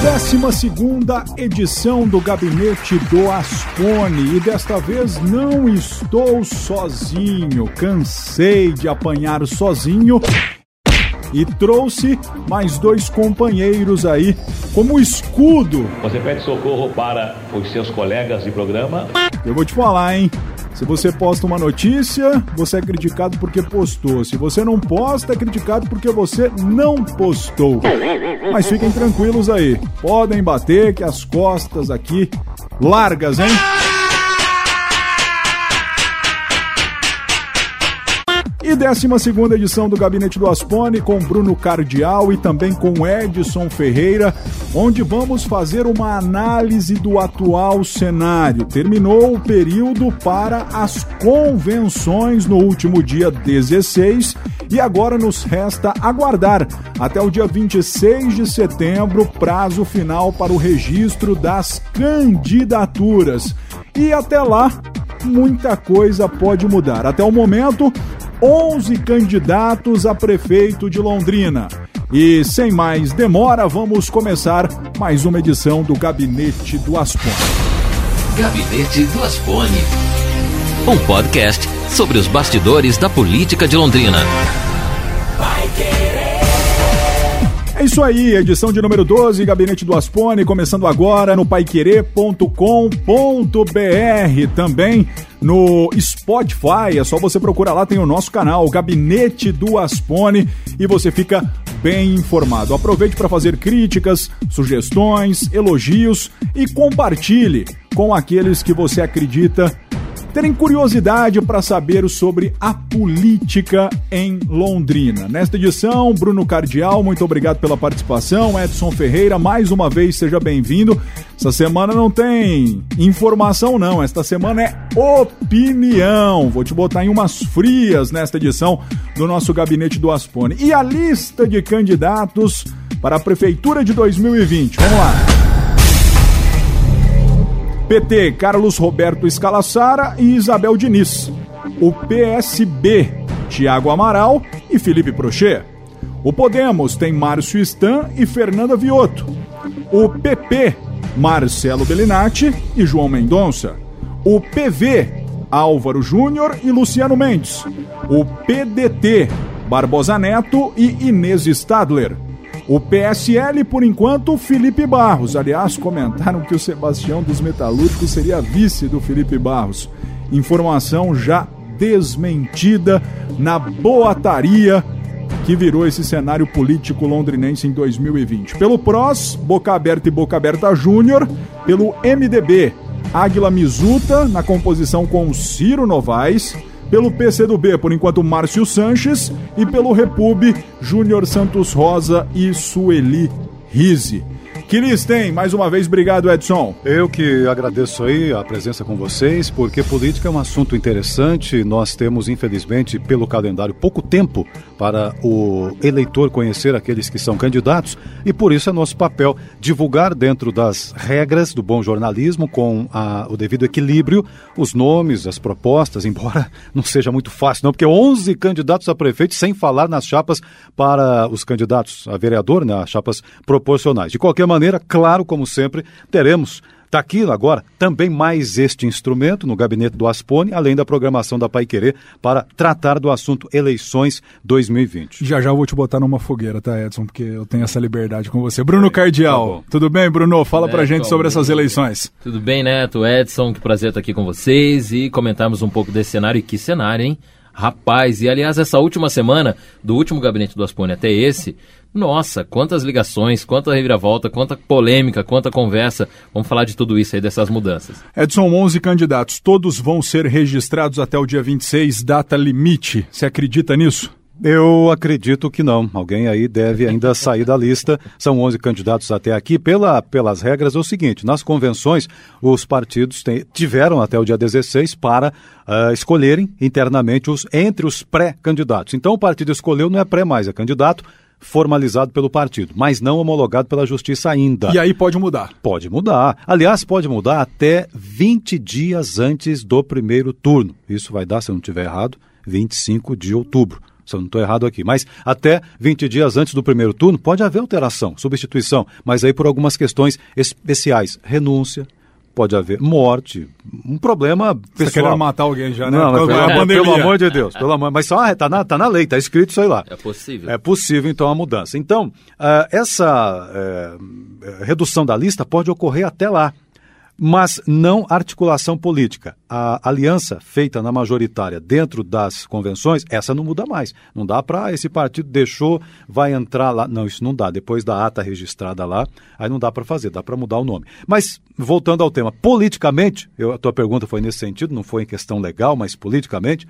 Décima segunda edição do Gabinete do Ascone e desta vez não estou sozinho, cansei de apanhar sozinho e trouxe mais dois companheiros aí como escudo. Você pede socorro para os seus colegas de programa? Eu vou te falar, hein? Se você posta uma notícia, você é criticado porque postou. Se você não posta, é criticado porque você não postou. Mas fiquem tranquilos aí. Podem bater que as costas aqui largas, hein? 12 edição do Gabinete do Aspone com Bruno Cardial e também com Edson Ferreira, onde vamos fazer uma análise do atual cenário. Terminou o período para as convenções no último dia 16 e agora nos resta aguardar até o dia 26 de setembro, prazo final para o registro das candidaturas. E até lá, muita coisa pode mudar. Até o momento, 11 candidatos a prefeito de Londrina. E sem mais demora, vamos começar mais uma edição do Gabinete do Aspone. Gabinete do Aspone. Um podcast sobre os bastidores da política de Londrina. É isso aí, edição de número 12, Gabinete do Aspone, começando agora no paiquerê.com.br. Também no Spotify. É só você procurar lá, tem o nosso canal, Gabinete do Aspone, e você fica bem informado. Aproveite para fazer críticas, sugestões, elogios e compartilhe com aqueles que você acredita terem curiosidade para saber sobre a política em Londrina. Nesta edição, Bruno Cardial, muito obrigado pela participação. Edson Ferreira, mais uma vez, seja bem-vindo. Essa semana não tem informação, não. Esta semana é opinião. Vou te botar em umas frias nesta edição do nosso gabinete do Aspone. E a lista de candidatos para a Prefeitura de 2020. Vamos lá. PT, Carlos Roberto Escalassara e Isabel Diniz. O PSB, Tiago Amaral e Felipe Prochê. O Podemos tem Márcio Stan e Fernanda Vioto. O PP, Marcelo Bellinati e João Mendonça. O PV, Álvaro Júnior e Luciano Mendes. O PDT, Barbosa Neto e Inês Stadler. O PSL, por enquanto, Felipe Barros. Aliás, comentaram que o Sebastião dos Metalúrgicos seria vice do Felipe Barros. Informação já desmentida na boataria que virou esse cenário político londrinense em 2020. Pelo PROS, Boca Aberta e Boca Aberta Júnior. Pelo MDB, Águila Mizuta, na composição com Ciro Novaes pelo PCdoB, por enquanto, Márcio Sanches, e pelo Repub, Júnior Santos Rosa e Sueli Rize. Que lhes tem? Mais uma vez, obrigado, Edson. Eu que agradeço aí a presença com vocês, porque política é um assunto interessante. Nós temos, infelizmente, pelo calendário, pouco tempo para o eleitor conhecer aqueles que são candidatos e por isso é nosso papel divulgar dentro das regras do bom jornalismo, com a, o devido equilíbrio, os nomes, as propostas, embora não seja muito fácil, não, porque 11 candidatos a prefeito, sem falar nas chapas para os candidatos a vereador, né, as chapas proporcionais. De qualquer maneira, maneira, claro, como sempre, teremos Está aqui agora também mais este instrumento no gabinete do Aspone, além da programação da Pai Querer, para tratar do assunto eleições 2020. Já já eu vou te botar numa fogueira, tá, Edson? Porque eu tenho essa liberdade com você. Bruno Cardial, tá tudo bem, Bruno? Fala Neto, pra gente sobre essas eleições. Tudo bem, Neto, Edson, que prazer estar aqui com vocês e comentarmos um pouco desse cenário. E que cenário, hein? Rapaz, e aliás, essa última semana, do último gabinete do Aspone até esse, nossa, quantas ligações, quanta reviravolta, quanta polêmica, quanta conversa. Vamos falar de tudo isso aí, dessas mudanças. Edson, 11 candidatos, todos vão ser registrados até o dia 26, data limite. Você acredita nisso? Eu acredito que não. Alguém aí deve ainda sair da lista. São 11 candidatos até aqui. Pela, pelas regras é o seguinte: nas convenções, os partidos tem, tiveram até o dia 16 para uh, escolherem internamente os entre os pré-candidatos. Então o partido escolheu, não é pré mais, é candidato formalizado pelo partido, mas não homologado pela justiça ainda. E aí pode mudar? Pode mudar. Aliás, pode mudar até 20 dias antes do primeiro turno. Isso vai dar, se eu não estiver errado, 25 de outubro. Se eu não estou errado aqui. Mas até 20 dias antes do primeiro turno pode haver alteração, substituição, mas aí por algumas questões especiais. Renúncia, pode haver morte, um problema pessoal. Você querendo matar alguém já, né? Não, mas, pelo, pelo amor de Deus, pelo amor, mas só tá na, tá na lei, tá escrito isso aí lá. É possível. É possível, então, a mudança. Então, uh, essa uh, redução da lista pode ocorrer até lá mas não articulação política. A aliança feita na majoritária dentro das convenções, essa não muda mais. Não dá para esse partido deixou, vai entrar lá. Não, isso não dá. Depois da ata registrada lá, aí não dá para fazer, dá para mudar o nome. Mas, voltando ao tema, politicamente, eu, a tua pergunta foi nesse sentido, não foi em questão legal, mas politicamente,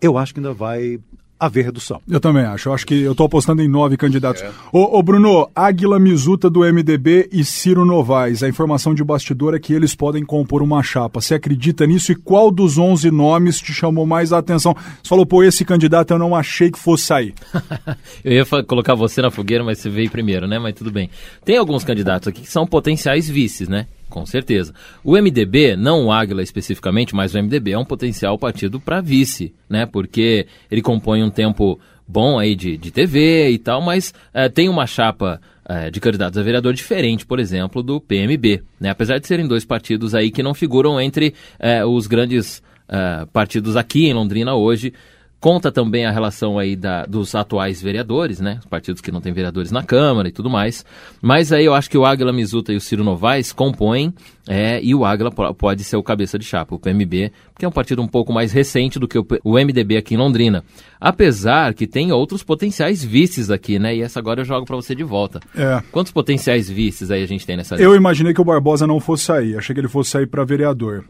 eu acho que ainda vai haver redução. Eu também acho. Eu acho que eu estou apostando em nove candidatos. É. Ô, ô, Bruno, Águila Mizuta do MDB e Ciro Novaes. A informação de bastidor é que eles podem compor uma chapa. Você acredita nisso? E qual dos onze nomes te chamou mais a atenção? Você falou, pô, esse candidato eu não achei que fosse sair. eu ia colocar você na fogueira, mas você veio primeiro, né? Mas tudo bem. Tem alguns candidatos aqui que são potenciais vices, né? Com certeza. O MDB, não o Águila especificamente, mas o MDB é um potencial partido para vice, né? Porque ele compõe um tempo bom aí de, de TV e tal, mas é, tem uma chapa é, de candidatos a vereador diferente, por exemplo, do PMB, né? Apesar de serem dois partidos aí que não figuram entre é, os grandes partidos aqui em Londrina hoje, Conta também a relação aí da, dos atuais vereadores, né? Os partidos que não têm vereadores na Câmara e tudo mais. Mas aí eu acho que o Águila Mizuta e o Ciro Novaes compõem, é, e o Águila pode ser o cabeça de chapa, o PMB, que é um partido um pouco mais recente do que o, o MDB aqui em Londrina. Apesar que tem outros potenciais vices aqui, né? E essa agora eu jogo para você de volta. É. Quantos potenciais vices aí a gente tem nessa lista? Eu imaginei que o Barbosa não fosse sair. Achei que ele fosse sair para vereador.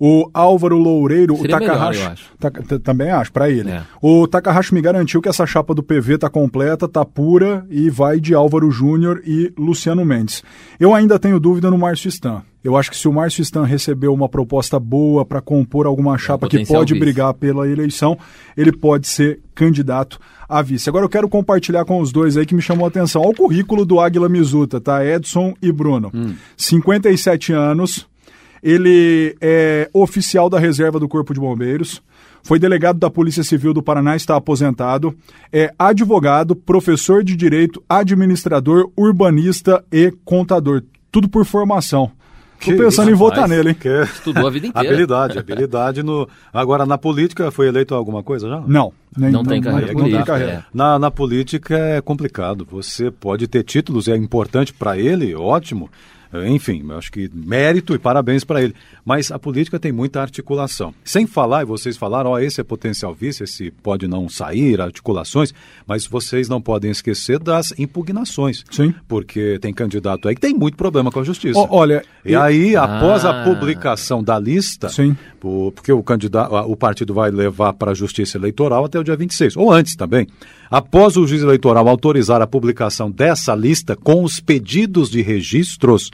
O Álvaro Loureiro, Seria o Takahashi. Melhor, acho. Ta, também acho, para ele. É. O Takahashi me garantiu que essa chapa do PV tá completa, tá pura e vai de Álvaro Júnior e Luciano Mendes. Eu ainda tenho dúvida no Márcio Stan. Eu acho que se o Márcio Stan recebeu uma proposta boa para compor alguma é chapa é que pode vice. brigar pela eleição, ele pode ser candidato a vice. Agora eu quero compartilhar com os dois aí que me chamou a atenção. Olha o currículo do Águila Mizuta, tá? Edson e Bruno. Hum. 57 anos, ele é oficial da reserva do Corpo de Bombeiros, foi delegado da Polícia Civil do Paraná, está aposentado, é advogado, professor de direito, administrador, urbanista e contador. Tudo por formação. Estou pensando em votar nele, hein? Que... Estudou a vida inteira. habilidade, habilidade no. Agora, na política, foi eleito alguma coisa já? Não. Nem, não, não, tem carreira não, política. Carreira. É. Na, na política é complicado. Você pode ter títulos, é importante para ele, ótimo. Enfim, acho que mérito e parabéns para ele. Mas a política tem muita articulação. Sem falar, e vocês falaram, ó, oh, esse é potencial vice, esse pode não sair, articulações, mas vocês não podem esquecer das impugnações. Sim. Porque tem candidato aí que tem muito problema com a justiça. Oh, olha. E eu... aí, após ah. a publicação da lista, Sim. porque o candidato, o partido vai levar para a justiça eleitoral até o dia 26, ou antes também. Após o juiz eleitoral autorizar a publicação dessa lista com os pedidos de registros,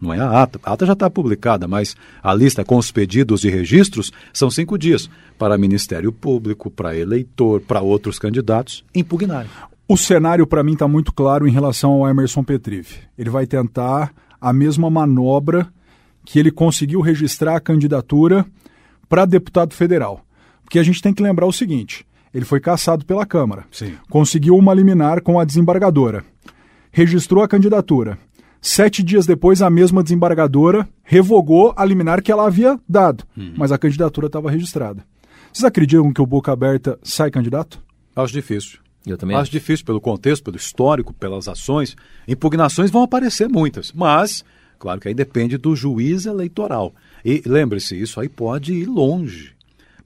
não é a ata, a ata já está publicada, mas a lista com os pedidos de registros são cinco dias para Ministério Público, para eleitor, para outros candidatos impugnarem. O cenário para mim está muito claro em relação ao Emerson Petrive. Ele vai tentar a mesma manobra que ele conseguiu registrar a candidatura para deputado federal. Porque a gente tem que lembrar o seguinte: ele foi caçado pela Câmara. Sim. Conseguiu uma liminar com a desembargadora. Registrou a candidatura. Sete dias depois, a mesma desembargadora revogou a liminar que ela havia dado, uhum. mas a candidatura estava registrada. Vocês acreditam que o Boca Aberta sai candidato? Acho difícil. Eu também acho. acho difícil pelo contexto, pelo histórico, pelas ações. Impugnações vão aparecer muitas, mas, claro que aí depende do juiz eleitoral. E lembre-se, isso aí pode ir longe.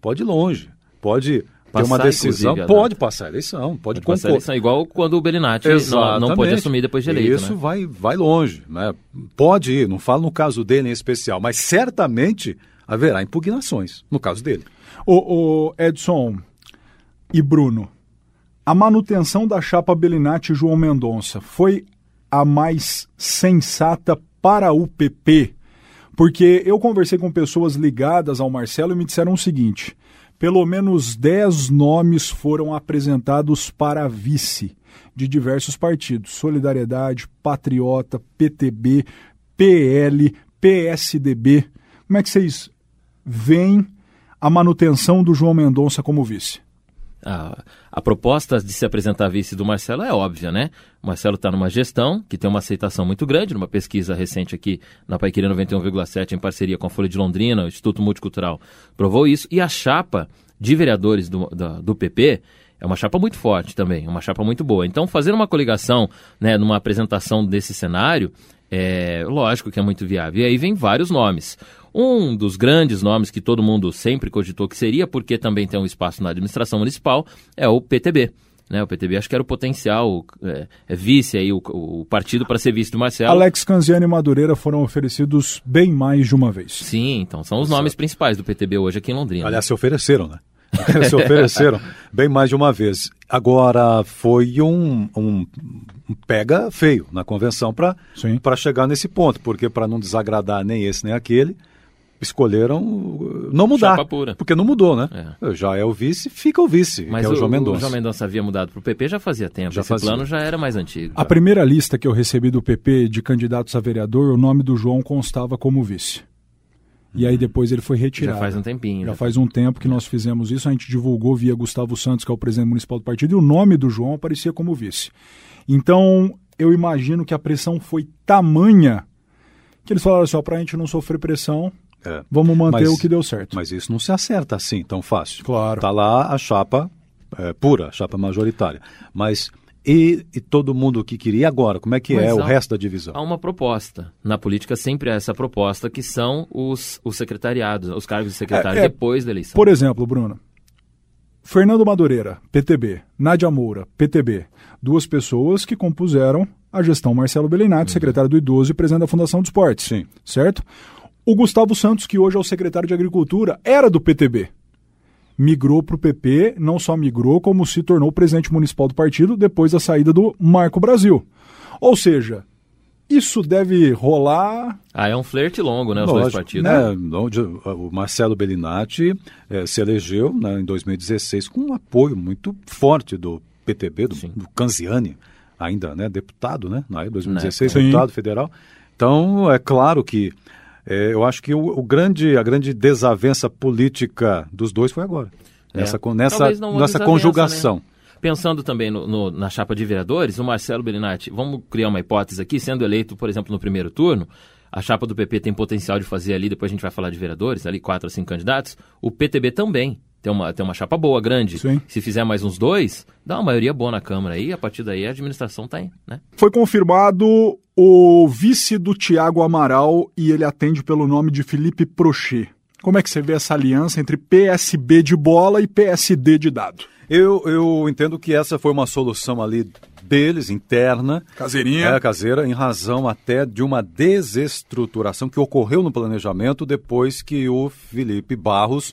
Pode ir longe. Pode ter uma decisão, pode passar a eleição, pode, pode passar a eleição, igual quando o Belinati não, não pode assumir depois de eleito. Isso né? vai, vai longe, né? Pode ir, não falo no caso dele em especial, mas certamente haverá impugnações no caso dele. O, o Edson e Bruno, a manutenção da chapa Belinati e João Mendonça foi a mais sensata para o PP? Porque eu conversei com pessoas ligadas ao Marcelo e me disseram o seguinte: pelo menos 10 nomes foram apresentados para vice de diversos partidos: Solidariedade, Patriota, PTB, PL, PSDB. Como é que vocês veem a manutenção do João Mendonça como vice? A, a proposta de se apresentar vice do Marcelo é óbvia, né? O Marcelo está numa gestão que tem uma aceitação muito grande, numa pesquisa recente aqui na Paiqueria 91,7, em parceria com a Folha de Londrina, o Instituto Multicultural, provou isso. E a chapa de vereadores do, do, do PP é uma chapa muito forte também, uma chapa muito boa. Então, fazer uma coligação, né, numa apresentação desse cenário, é lógico que é muito viável. E aí vem vários nomes. Um dos grandes nomes que todo mundo sempre cogitou que seria, porque também tem um espaço na administração municipal, é o PTB. Né, o PTB acho que era o potencial é, é vice aí, o, o partido para ser vice do Marcelo. Alex Canziani e Madureira foram oferecidos bem mais de uma vez. Sim, então são os nomes principais do PTB hoje aqui em Londrina. Aliás, se ofereceram, né? se ofereceram bem mais de uma vez. Agora, foi um, um, um pega feio na convenção para chegar nesse ponto, porque para não desagradar nem esse nem aquele, escolheram não mudar. Porque não mudou, né? É. Já é o vice, fica o vice, Mas é o, o João Mendonça. O João Mendonça havia mudado para o PP já fazia tempo. Já Esse fazia. plano já era mais antigo. A primeira lista que eu recebi do PP de candidatos a vereador, o nome do João constava como vice. E aí depois ele foi retirado. Já faz um tempinho. Já, já faz um tempo que nós fizemos isso, a gente divulgou via Gustavo Santos, que é o presidente municipal do partido, e o nome do João aparecia como vice. Então, eu imagino que a pressão foi tamanha que eles falaram assim, ó, pra gente não sofrer pressão, é. vamos manter mas, o que deu certo. Mas isso não se acerta assim tão fácil. Claro. Tá lá a chapa é, pura, a chapa majoritária. Mas e, e, todo mundo que queria. agora, como é que Mas é há, o resto da divisão? Há uma proposta. Na política sempre há essa proposta, que são os, os secretariados, os cargos de secretário é, é, depois da eleição. Por exemplo, Bruno, Fernando Madureira, PTB, Nádia Moura, PTB, duas pessoas que compuseram a gestão Marcelo Bellinati, uhum. secretário do Idoso e presidente da Fundação do Esporte. Sim. Certo? O Gustavo Santos, que hoje é o secretário de Agricultura, era do PTB migrou para o PP, não só migrou, como se tornou presidente municipal do partido depois da saída do Marco Brasil. Ou seja, isso deve rolar. Ah, é um flerte longo, né? Os Lógico, dois partidos. Né? O Marcelo Bellinati eh, se elegeu né, em 2016 com um apoio muito forte do PTB, do, do Canziani, ainda né, deputado, né? Na 2016, né? deputado federal. Então, é claro que é, eu acho que o, o, grande, a grande desavença política dos dois foi agora. É. Nessa, nessa, nessa conjugação. Né? Pensando também no, no, na chapa de vereadores, o Marcelo Bellinati, vamos criar uma hipótese aqui, sendo eleito, por exemplo, no primeiro turno, a chapa do PP tem potencial de fazer ali, depois a gente vai falar de vereadores, ali quatro ou cinco candidatos, o PTB também tem uma, tem uma chapa boa, grande. Sim. Se fizer mais uns dois, dá uma maioria boa na Câmara aí, a partir daí a administração está aí, né? Foi confirmado o vice do Tiago Amaral e ele atende pelo nome de Felipe Prochet. Como é que você vê essa aliança entre PSB de bola e PSD de dado? Eu, eu entendo que essa foi uma solução ali deles, interna. Caseirinha. É, caseira, em razão até de uma desestruturação que ocorreu no planejamento depois que o Felipe Barros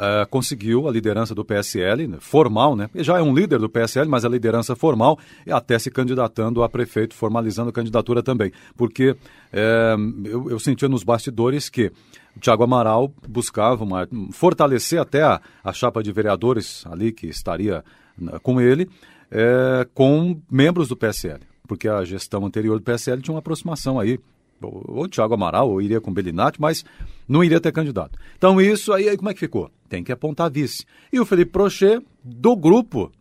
uh, conseguiu a liderança do PSL, né, formal, né? Já é um líder do PSL, mas a liderança formal, e até se candidatando a prefeito, formalizando a candidatura também. Porque é, eu, eu sentia nos bastidores que o Tiago Amaral buscava uma, fortalecer até a, a chapa de vereadores ali que estaria né, com ele, é, com membros do PSL. Porque a gestão anterior do PSL tinha uma aproximação aí ou Tiago Amaral, ou iria com Belinati, mas não iria ter candidato. Então isso aí, aí como é que ficou? Tem que apontar vice. E o Felipe Prochet, do grupo,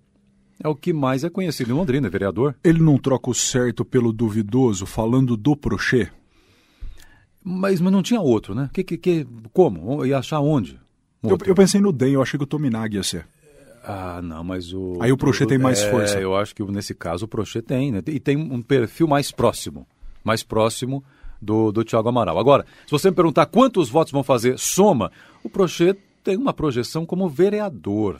é o que mais é conhecido em Londrina, é vereador. Ele não troca o certo pelo duvidoso, falando do Prochet? Mas, mas não tinha outro, né? Que, que, que, como? Ia achar onde? Eu, eu, pensei no DEM, eu achei que o Tominag ia ser. Ah, não, mas o. Aí o Prochet tem mais é, força. Eu acho que nesse caso o Prochet tem, né? E tem um perfil mais próximo. Mais próximo do, do Thiago Amaral. Agora, se você me perguntar quantos votos vão fazer soma, o Prochet tem uma projeção como vereador.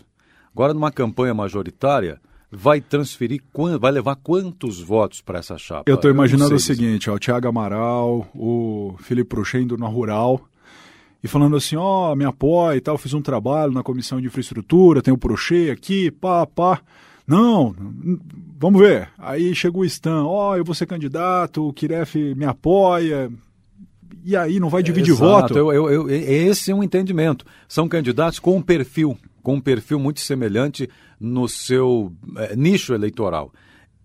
Agora, numa campanha majoritária, vai transferir, vai levar quantos votos para essa chapa? Eu estou imaginando o seguinte, ó, o Thiago Amaral, o Felipe Prochet indo na Rural e falando assim, ó, oh, me apoia e tal, fiz um trabalho na comissão de infraestrutura, tem o Prochet aqui, pá, pá. Não, vamos ver. Aí chegou o Stan, ó, oh, eu vou ser candidato, o Kiref me apoia. E aí, não vai dividir Exato, voto? Eu, eu, eu, esse é um entendimento. São candidatos com um perfil, com um perfil muito semelhante no seu é, nicho eleitoral.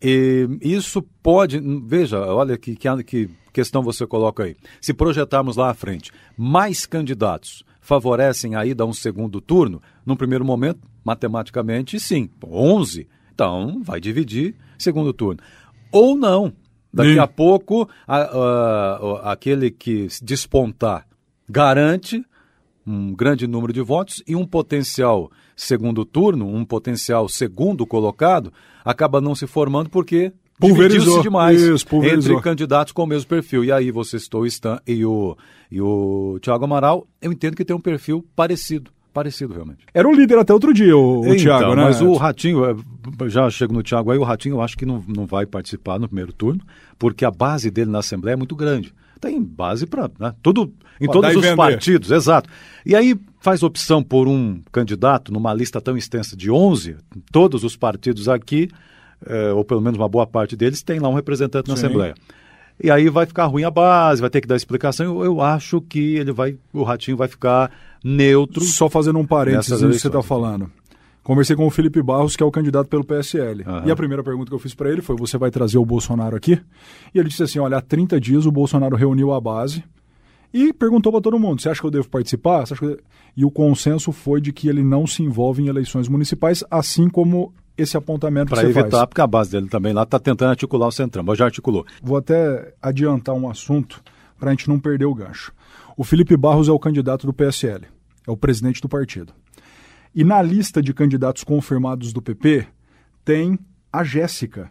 E isso pode, veja, olha que, que, que questão você coloca aí. Se projetarmos lá à frente, mais candidatos favorecem a ida a um segundo turno, no primeiro momento, matematicamente, sim. 11. Então, vai dividir segundo turno. Ou não. Daqui Sim. a pouco, a- a- aquele que despontar garante um grande número de votos e um potencial segundo turno, um potencial segundo colocado, acaba não se formando porque Pulverizou. dividiu-se demais Isso, pulverizou. entre candidatos com o mesmo perfil. E aí você citou o Stan e o, e o Thiago Amaral, eu entendo que tem um perfil parecido. Parecido, realmente. Era o líder até outro dia, o, o Então, Thiago, né? Mas o Ratinho, eh, já chego no Thiago aí, o Ratinho eu acho que não, não vai participar no primeiro turno, porque a base dele na Assembleia é muito grande. Tem base para né, tudo, em Pra todos os vender. partidos, exato. E aí faz opção por um candidato numa lista tão extensa de 11, todos os partidos aqui, eh, ou pelo menos uma boa parte deles, tem lá um representante na Sim. Assembleia. E aí vai ficar ruim a base, vai ter que dar explicação. Eu, eu acho que ele vai, o Ratinho vai ficar neutro. Só fazendo um parênteses nisso que você está falando. Conversei com o Felipe Barros, que é o candidato pelo PSL. Aham. E a primeira pergunta que eu fiz para ele foi: você vai trazer o Bolsonaro aqui? E ele disse assim: olha, há 30 dias o Bolsonaro reuniu a base e perguntou para todo mundo: você acha que eu devo participar? Eu- E o consenso foi de que ele não se envolve em eleições municipais, assim como esse apontamento Para evitar, faz. porque a base dele também lá está tentando articular o Centrão, mas já articulou. Vou até adiantar um assunto para a gente não perder o gancho. O Felipe Barros é o candidato do PSL, é o presidente do partido. E na lista de candidatos confirmados do PP tem a Jéssica,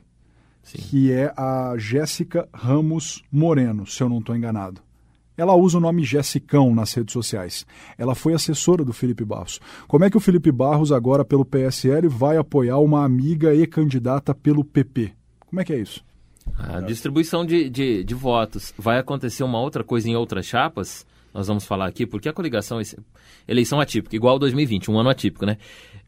que é a Jéssica Ramos Moreno, se eu não estou enganado. Ela usa o nome Jessicão nas redes sociais. Ela foi assessora do Felipe Barros. Como é que o Felipe Barros, agora pelo PSL, vai apoiar uma amiga e candidata pelo PP? Como é que é isso? A distribuição de, de, de votos. Vai acontecer uma outra coisa em outras chapas? Nós vamos falar aqui, porque a coligação, esse- eleição atípica, igual 2020, um ano atípico, né?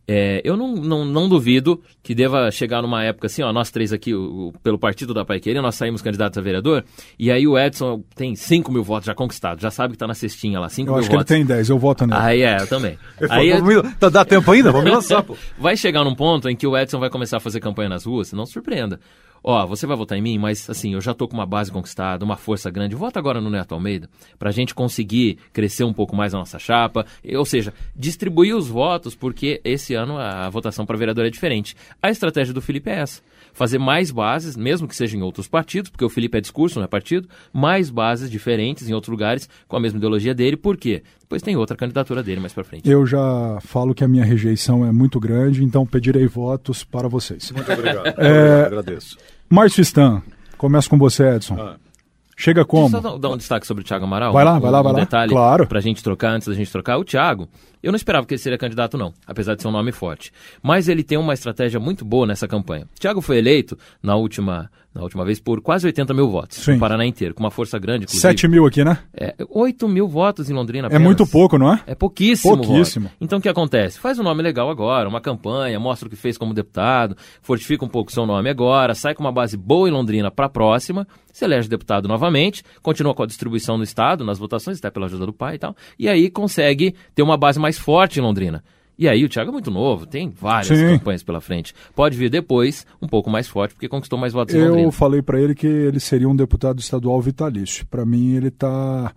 É, eu não, não, não duvido que deva chegar numa época assim, ó, nós três aqui, o- o- pelo partido da Paiqueira, nós saímos candidatos a vereador, e aí o Edson tem 5 mil votos já conquistados, já sabe que tá na cestinha lá, 5 Eu mil acho que ele votos. tem 10, eu voto nele. Aí é, eu também. Aí, tá- dá tempo ainda? Vamos lançar, pô. vai chegar num ponto em que o Edson vai começar a fazer campanha nas ruas, não se surpreenda. Ó, você vai votar em mim, mas assim, eu já tô com uma base conquistada, uma força grande. Vota agora no Neto Almeida, pra gente conseguir crescer um pouco mais a nossa chapa. Ou seja, distribuir os votos, porque esse ano a votação para vereador é diferente. A estratégia do Felipe é essa. Fazer mais bases, mesmo que seja em outros partidos, porque o Felipe é discurso, não é partido, mais bases diferentes em outros lugares, com a mesma ideologia dele. Por quê? Depois tem outra candidatura dele mais pra frente. Eu já falo que a minha rejeição é muito grande, então pedirei votos para vocês. Muito obrigado. É, agradeço. Márcio Stan, começo com você, Edson. Ah. Chega como? Deixa eu só dar um destaque sobre o Thiago Amaral. Vai lá, um, vai lá, vai um lá. detalhe Claro. pra gente trocar, antes da gente trocar. O Thiago, eu não esperava que ele seria candidato, não, apesar de ser um nome forte. Mas ele tem uma estratégia muito boa nessa campanha. O Thiago foi eleito na última, na última vez por quase 80 mil votos, Sim. no Paraná inteiro, com uma força grande, inclusive. 7 mil aqui, né? É, 8 mil votos em Londrina É apenas. muito pouco, não é? É pouquíssimo. Pouquíssimo. voto. Então o que acontece? Faz um nome legal agora, uma campanha, mostra o que fez como deputado, fortifica um pouco o seu nome agora, sai com uma base boa em Londrina para a próxima, se elege deputado novamente, continua com a distribuição no Estado, nas votações, até pela ajuda do pai e tal, e aí consegue ter uma base mais forte em Londrina. E aí o Thiago é muito novo, tem várias Sim. campanhas pela frente. Pode vir depois um pouco mais forte, porque conquistou mais votos em Eu Londrina. falei para ele que ele seria um deputado estadual vitalício. Para mim, ele tá.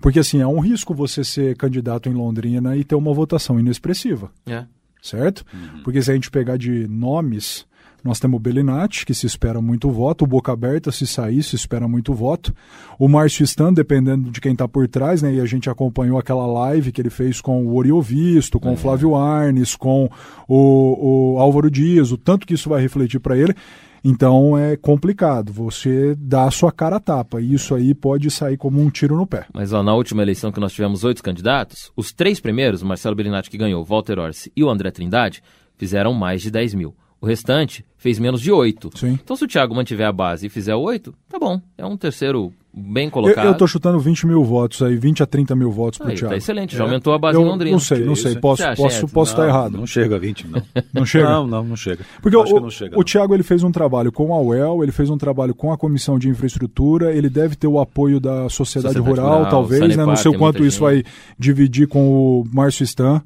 Porque assim, é um risco você ser candidato em Londrina e ter uma votação inexpressiva. É. certo? Porque se a gente pegar de nomes, nós temos o Belinati, que se espera muito voto, o Boca Aberta, se sair, se espera muito voto, o Márcio Stan, dependendo de quem está por trás, né? E a gente acompanhou aquela live que ele fez com o Oriovisto, com o Flávio Arnes, com o, o Álvaro Dias, o tanto que isso vai refletir para ele. Então é complicado, você dá a sua cara a tapa, e isso aí pode sair como um tiro no pé. Mas ó, na última eleição que nós tivemos oito candidatos, os três primeiros, o Marcelo Bellinati que ganhou, Walter Orsi e o André Trindade, fizeram mais de 10 mil. O restante fez menos de oito. Sim. Então se o Thiago mantiver a base e fizer oito, tá bom. É um terceiro bem Eu, colocado. eu tô chutando 20 mil votos aí, 20 a 30 mil votos pro Aí, Thiago. tá excelente, já aumentou a base em Eu Londrina. não sei, não sei. Posso acha, posso, posso estar Não, errado. Não chega a 20, não. Não chega? Não, não, não chega. Porque Eu acho o, que não chega. o não. Thiago ele fez um trabalho com a UEL, ele fez um trabalho com a Comissão de Infraestrutura, ele deve ter o apoio da sociedade, Sociedade rural, Rural, talvez, né? Não sei o tem quanto isso vai dividir com o Márcio Stan.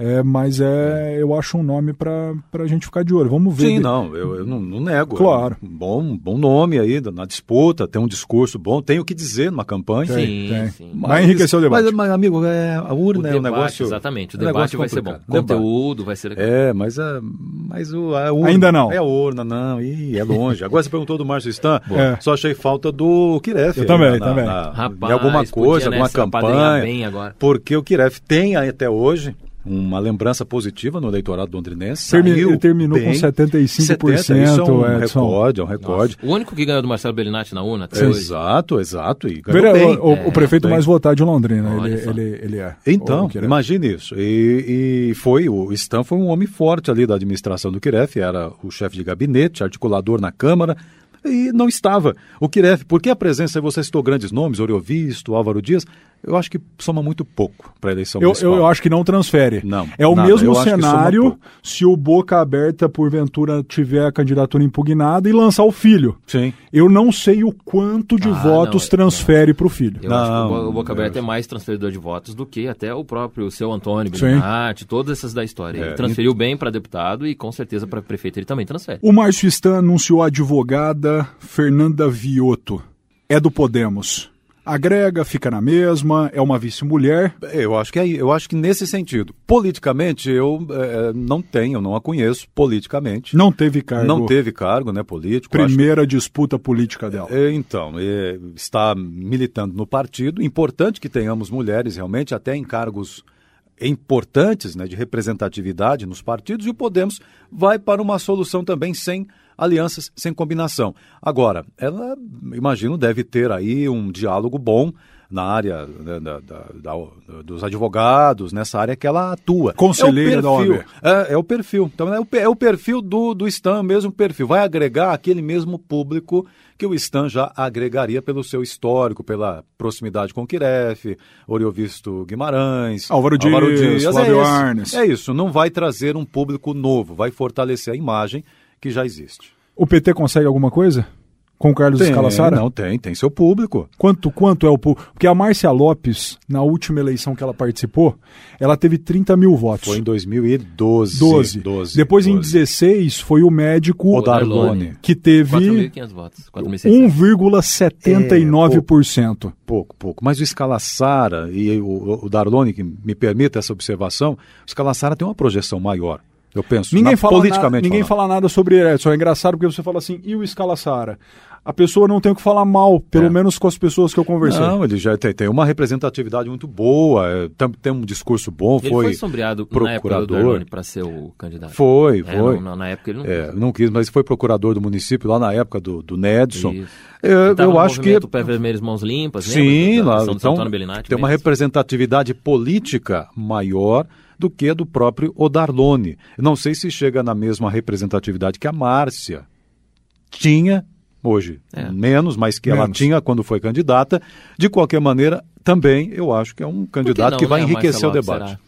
É, mas é, eu acho um nome para a gente ficar de olho. Vamos ver. Sim, não, eu, eu não, não, nego. Claro. É um bom, bom nome aí na disputa, tem um discurso bom, tem o que dizer numa campanha. Sim, tem. sim. Mas, Vai enriquecer o debate. Mas, mas amigo, é, a urna o é debate, um negócio. Exatamente, o um debate vai ser bom. Conteúdo vai ser legal. É, mas, a, mas o, a urna. Ainda não. É a urna, não. Ih, é longe. Agora você perguntou do Márcio Stan, É. só achei falta do Kiref. Eu também, na, também. na- Rapaz, alguma coisa, né, alguma campanha. bem agora. Porque o Kiref tem aí até hoje uma lembrança positiva no eleitorado londrinense. Termi- saiu ele terminou bem. com 75%, 70, isso é um Edson. recorde, é um recorde. O único que ganhou do Marcelo Bellinati na urna até hoje. Exato, exato. E Vera- bem. o, o É, prefeito bem. mais votado de Londrina, Olha ele, só. ele, ele é. Então, imagine isso. E, e foi, o Stan foi um homem forte ali da administração do Kiref, era o chefe de gabinete, articulador na Câmara, e não estava. O Kiref, porque a presença, você citou grandes nomes, Oriovisto, Álvaro Dias, eu acho que soma muito pouco para a eleição Eu, municipal. eu, acho que não transfere. Não, é o nada. mesmo Eu cenário se o Boca Aberta, porventura, tiver a candidatura impugnada e lançar o filho. Sim. Eu não sei o quanto de Ah, votos não, transfere para o filho. Eu acho que o Não, Bo- o Boca eu Aberta é mais transferidor de votos do que até o próprio seu Antônio Sim. Bellinati, todas essas da história. Ele É, transferiu bem para deputado e com certeza para prefeito ele também transfere. O Márcio Stan anunciou a advogada Fernanda Vioto. É do Podemos. Agrega, fica na mesma, é uma vice-mulher. Eu acho que é, eu acho que nesse sentido. Politicamente, eu eh, não tenho, não a conheço politicamente. Não teve cargo. Não teve cargo né, político. Primeira disputa política dela. É, Então, é, está militando no partido. Importante que tenhamos mulheres realmente, até em cargos importantes né, de representatividade nos partidos, e o Podemos vai para uma solução também sem alianças, sem combinação. Agora, ela, imagino, deve ter aí um diálogo bom na área né, da- da- da- dos advogados, nessa área que ela atua. Conselheira é da OAB. é, é o perfil. Então é o, é o perfil do, do Stan, o mesmo perfil. Vai agregar aquele mesmo público que o Stan já agregaria pelo seu histórico, pela proximidade com o Kiref, Oriovisto Guimarães, Álvaro Dias, Flávio é. Arnes. É isso, não vai trazer um público novo, vai fortalecer a imagem que já existe. O PT consegue alguma coisa? Com o Carlos Escalassara? Não, tem, tem seu público. Quanto, quanto é o público? Porque a Márcia Lopes, na última eleição que ela participou, ela teve 30 mil votos. Foi em 2012. 12. 12 Depois, em 12. 16, foi o médico O Darlone. que teve 4.500 votos. 4.600. 1,79%. Pouco, pouco. Mas o Escalassara e o, o Darlone, que me permita essa observação, o Escalassara tem uma projeção maior. Eu penso, Ninguém, na- fala, na, politicamente ninguém falando. fala nada sobre ele, Edson. É engraçado porque você fala assim, e o Escalassara? A pessoa não tem o que falar mal, pelo É. menos com as pessoas que eu conversei. Não, ele já tem, tem uma representatividade muito boa, é, tem, tem um discurso bom, Ele foi, foi sombreado na época do procurador. Para ser o candidato. Foi, É, foi. não- na época ele não É, não quis, mas foi procurador do município lá na época do, do Nedson. É, eu no acho que Pé Vermelhos Mãos Limpas, Sim, lembra? Lá, então, tem uma mesmo. representatividade política maior do que a do próprio Odarlone. Eu Não sei se chega na mesma representatividade que a Márcia tinha hoje, É. menos, mas que ela Menos. tinha quando foi candidata. De qualquer maneira, também eu acho que é um candidato não, que vai né, enriquecer o debate. Será?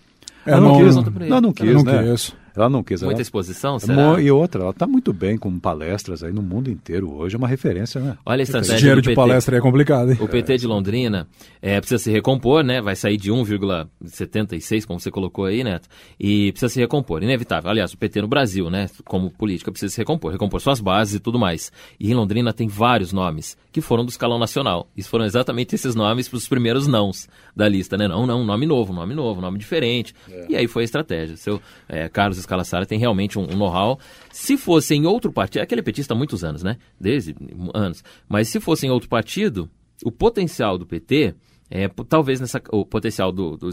É, Ela não, não- quis, ela não Eu quis, não né? quis. Ela não quis. Muita ela... exposição, será? E outra, ela está muito bem com palestras aí no mundo inteiro hoje, é uma referência, né? Olha a Esse estratégia dinheiro do de PT. palestra aí é complicado, hein? O PT de Londrina é, precisa se recompor, né? Vai sair de 1,76, como você colocou aí, Neto, e precisa se recompor, inevitável. Aliás, o PT no Brasil, né, como política, precisa se recompor, recompor suas bases e tudo mais. E em Londrina tem vários nomes que foram do escalão nacional. E foram exatamente esses nomes para os primeiros nãos da lista, né? Não, não, nome novo, nome novo, nome diferente. E aí foi a estratégia. Seu é, Carlos Escalassara tem realmente um, um know-how. Se fosse em outro partido, aquele é petista há muitos anos, né? Desde anos. Mas se fosse em outro partido, o potencial do PT, é, talvez nessa, o potencial do, do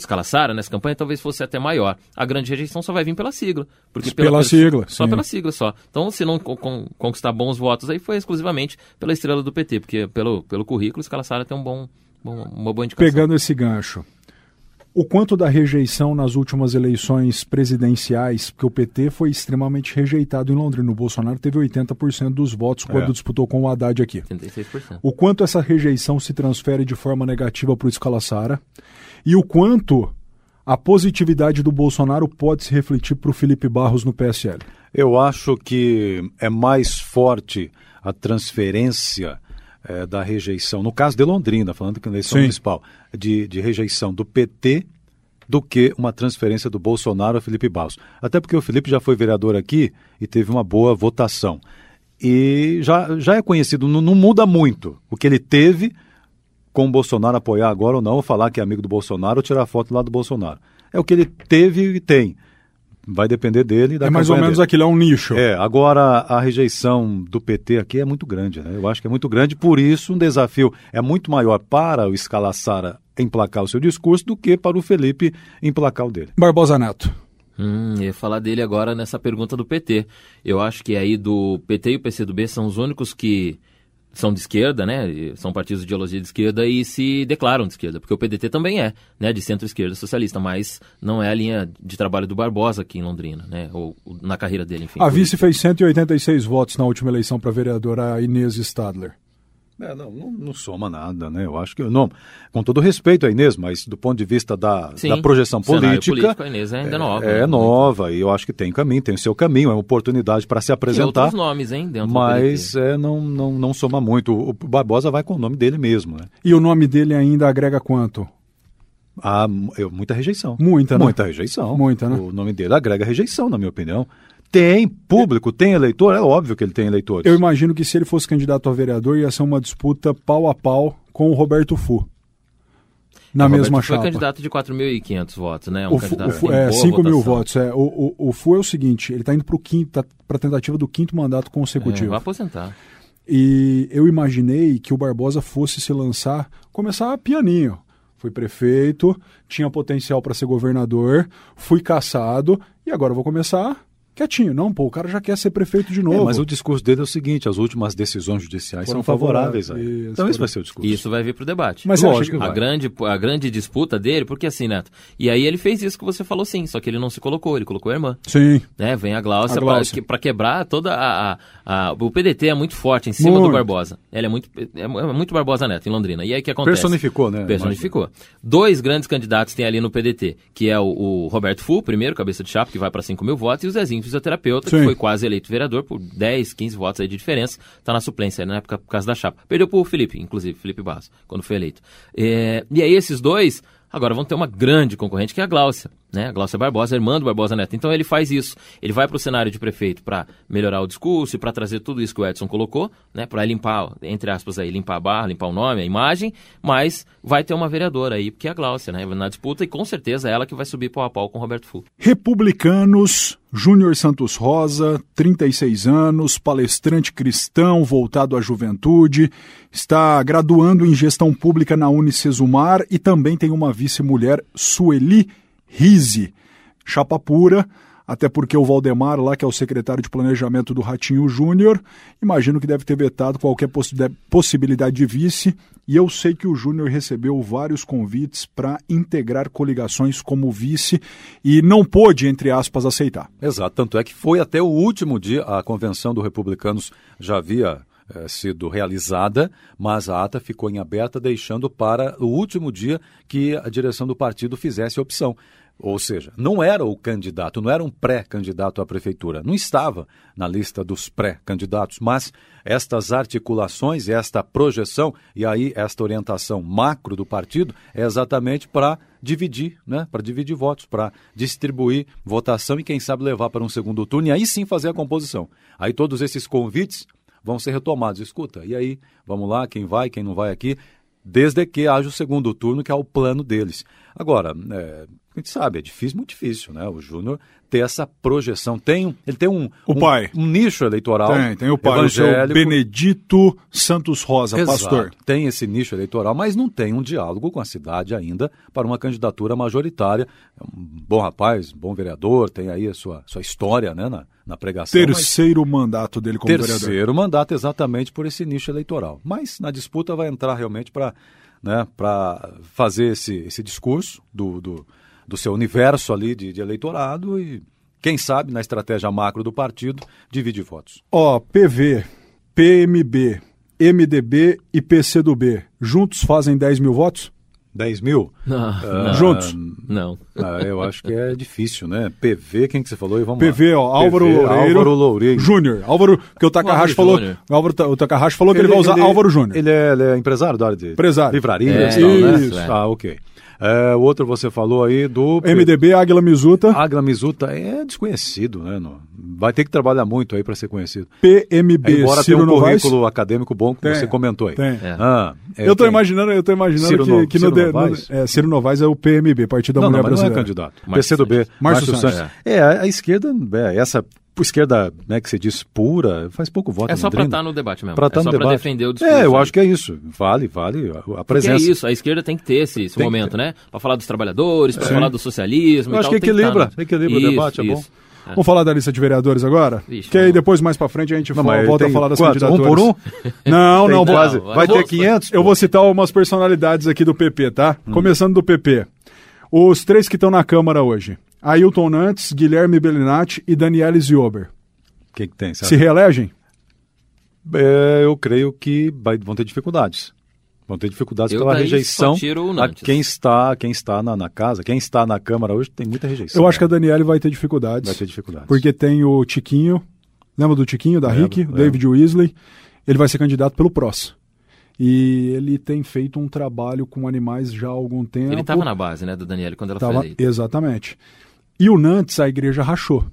nessa campanha talvez fosse até maior. A grande rejeição só vai vir pela sigla. Porque Pela pelo- sigla, Só sim. pela sigla só. Então, se não con- con- conquistar bons votos aí, foi exclusivamente pela estrela do PT, porque pelo, pelo currículo, o Escalassara tem um bom, bom- uma boa indicação. Pegando esse gancho, o quanto da rejeição nas últimas eleições presidenciais, porque o PT foi extremamente rejeitado em Londrina. O Bolsonaro teve 80% dos votos quando É. disputou com o Haddad aqui. 36%. O quanto essa rejeição se transfere de forma negativa para o Escalassara e o quanto a positividade do Bolsonaro pode se refletir para o Felipe Barros no PSL. Eu acho que é mais forte a transferência eh, da rejeição, no caso de Londrina, falando que eleição Sim. municipal, de, de rejeição do PT do que uma transferência do Bolsonaro a Felipe Barros. Até porque o Felipe já foi vereador aqui e teve uma boa votação. E já, já é conhecido, não, não muda muito o que ele teve com o Bolsonaro apoiar agora ou não, ou falar que é amigo do Bolsonaro ou tirar foto lá do Bolsonaro. É o que ele teve e tem. Vai depender dele. Da é mais ou menos dele. aquilo, é um nicho. É, agora a rejeição do PT aqui é muito grande, né? Eu acho que é muito grande, por isso um desafio é muito maior para o Escalassara emplacar o seu discurso do que para o Felipe emplacar o dele. Barbosa Neto. Hum, ia falar dele agora nessa pergunta do PT. Eu acho que aí do PT e o PCdoB são os únicos que são de esquerda, né? São partidos de ideologia de esquerda e se declaram de esquerda, porque o PDT também é, né? De centro-esquerda socialista, mas não é a linha de trabalho do Barbosa aqui em Londrina, né? Ou, na carreira dele, enfim. A vice fez 186 votos na última eleição para vereadora Inês Stadler. É, não, não, não, soma nada, né? Eu acho que não. Com todo respeito a Inês, mas do ponto de vista da, Sim, da projeção política, político, a Inês é ainda é, nova. É né? nova e eu acho que tem caminho, tem o seu caminho, é uma oportunidade para se apresentar. Tem outros nomes, hein? Dentro mas é, não, não, não soma muito. O Barbosa vai com o nome dele mesmo, né? E o nome dele ainda agrega quanto? Ah, muita rejeição. Muita, né? Muita rejeição. Muita, né? O nome dele agrega rejeição, na minha opinião. Tem público, tem eleitor, é óbvio que ele tem eleitores. Eu imagino que se ele fosse candidato a vereador, ia ser uma disputa pau a pau com o Roberto Fu. Na o mesma Roberto chapa. foi candidato de 4.500 votos, né? Um o Fu, o Fu, é, 5 mil votos. É. O, o, o Fu é o seguinte, ele está indo para quinto, para a tentativa do quinto mandato consecutivo. É, vai aposentar. E eu imaginei que o Barbosa fosse se lançar, começar pianinho. Fui prefeito, tinha potencial para ser governador, fui caçado e agora vou começar quietinho. Não, pô, o cara já quer ser prefeito de novo. É, mas o discurso dele é o seguinte: as últimas decisões judiciais Foram são favoráveis. favoráveis isso, então esse vai ser o discurso. Isso vai vir para o debate. Mas lógico que a grande a grande disputa dele, porque assim, Neto. E aí ele fez isso que você falou sim, só que ele não se colocou, ele colocou a irmã. Sim. Né? Vem a Glaucia, para quebrar toda a, a, a, O PDT é muito forte em cima muito. do Barbosa. Ele é muito, é, é muito Barbosa Neto em Londrina. E aí o que acontece? Personificou, né? Personificou. Imagina. Dois grandes candidatos tem ali no PDT, que é o, o Roberto Fu, primeiro, cabeça de chapa, que vai para 5 mil votos, e o Zezinho, fisioterapeuta, sim. que foi quase eleito vereador por 10, 15 votos aí de diferença. Está na suplência na época por causa da chapa. Perdeu para o Felipe, inclusive, Felipe Barros, quando foi eleito. É, e aí esses dois agora vão ter uma grande concorrente que é a Gláucia né? A Glaucia Barbosa, irmã do Barbosa Neto. Então ele faz isso. Ele vai para o cenário de prefeito para melhorar o discurso e para trazer tudo isso que o Edson colocou, né? Para limpar, entre aspas, aí, limpar a barra, limpar o nome, a imagem, mas vai ter uma vereadora aí, que é a Gláucia, né? Na disputa, e com certeza é ela que vai subir pau a pau com o Roberto Fu. Republicanos, Júnior Santos Rosa, 36 anos, palestrante cristão voltado à juventude, está graduando em gestão pública na Unicesumar e também tem uma vice-mulher, Sueli Rise, chapa pura, até porque o Valdemar, lá que é o secretário de planejamento do Ratinho Júnior, imagino que deve ter vetado qualquer possibilidade de vice, e eu sei que o Júnior recebeu vários convites para integrar coligações como vice e não pôde, entre aspas, aceitar. Exato, tanto é que foi até o último dia, a convenção do Republicanos já havia é, sido realizada, mas a ata ficou em aberta, deixando para o último dia que a direção do partido fizesse a opção. Ou seja, não era o candidato, não era um pré-candidato à prefeitura, não estava na lista dos pré-candidatos, mas estas articulações, esta projeção e aí esta orientação macro do partido é exatamente para dividir, né, para dividir votos, para distribuir votação e quem sabe levar para um segundo turno e aí sim fazer a composição. Aí todos esses convites vão ser retomados. Escuta, e aí, vamos lá, quem vai, quem não vai aqui, desde que haja o segundo turno, que é o plano deles. Agora, é, a gente sabe, é difícil, muito difícil, né? O Júnior ter essa projeção. Tem, ele tem um, o um, pai. um nicho eleitoral. Tem, tem o pai, evangélico. o Benedito Santos Rosa, Exato, pastor. Tem esse nicho eleitoral, mas não tem um diálogo com a cidade ainda para uma candidatura majoritária. É um bom rapaz, bom vereador, tem aí a sua, sua história né, na, na pregação. Terceiro mas... mandato dele como Terceiro vereador. Terceiro mandato exatamente por esse nicho eleitoral. Mas na disputa vai entrar realmente para né, fazer esse, esse discurso do, do do seu universo ali de, de eleitorado e, quem sabe, na estratégia macro do partido, divide votos. Ó, oh, PV, PMB, MDB e PCdoB, juntos fazem 10 mil votos? 10 mil? Não, uh, não, Juntos? Não. Ah, eu acho que é difícil, né? PV, quem que você falou? E vamos PV, lá. ó, Álvaro PV, Loureiro. Álvaro Loureiro. Júnior. Álvaro, porque o Takahashi falou, Álvaro, o Takahashi falou que ele, ele vai usar ele, Álvaro Júnior. Ele é, ele é empresário da área de empresário. livraria é, e tal, né? Isso, é. Ah, ok. É, o outro você falou aí do... MDB, Águila Mizuta. Águila Mizuta é desconhecido, né? No- Vai ter que trabalhar muito aí para ser conhecido. PMB, Embora Ciro tenha um Novaes. currículo acadêmico bom que Tem, você comentou aí. tem. É. Ah, Eu tô quem? imaginando, eu tô imaginando Ciro que, No- que no, Ciro de, Novaes? no- é, Ciro Novaes é o PMB, Partido da Não, não, Mulher mas não é Brasileira. candidato. Márcio PCdoB, Santos. Márcio Santos. Santos. É, a, a esquerda, é, essa esquerda, né, que se diz pura, faz pouco voto É só pra Londrina. estar no debate mesmo. Pra é estar só debate. defender o discurso. É, eu aí. acho que é isso. Vale, vale a- a Porque presença. é isso, a esquerda tem que ter esse, esse que momento, né? Pra falar dos trabalhadores, pra Sim. falar do socialismo Eu acho tal, que equilibra, tá, né? equilibra o Isso, debate, é bom. isso. Vamos falar da lista de vereadores agora? Vixe, que aí depois, mais pra frente, a gente Não, mas volta a falar das quantos? Um candidaturas. por um? Não, não, vou- quase. Não, vai ter vou- 500? Eu vou citar umas personalidades aqui do PP, tá? Hum. Começando do PP. Os três que estão na Câmara hoje. Ailton Nantes, Guilherme Bellinati e Daniele Ziober. O que, que tem? sabe? Se reelegem? É, eu creio que vai- vão ter dificuldades. Vão ter dificuldades Eu pela rejeição a quem está, quem está na, na casa, quem está na Câmara hoje tem muita rejeição. Eu acho que a Daniele vai ter dificuldades. vai ter dificuldades. Porque tem o Tiquinho, lembra do Tiquinho, da Rick? David Weasley. Ele vai ser candidato pelo PROS. E ele tem feito um trabalho com animais já há algum tempo. Ele tava na base, né, do Daniele, quando ela Tava- foi eleita. Exatamente. E o Nantes, a igreja rachou.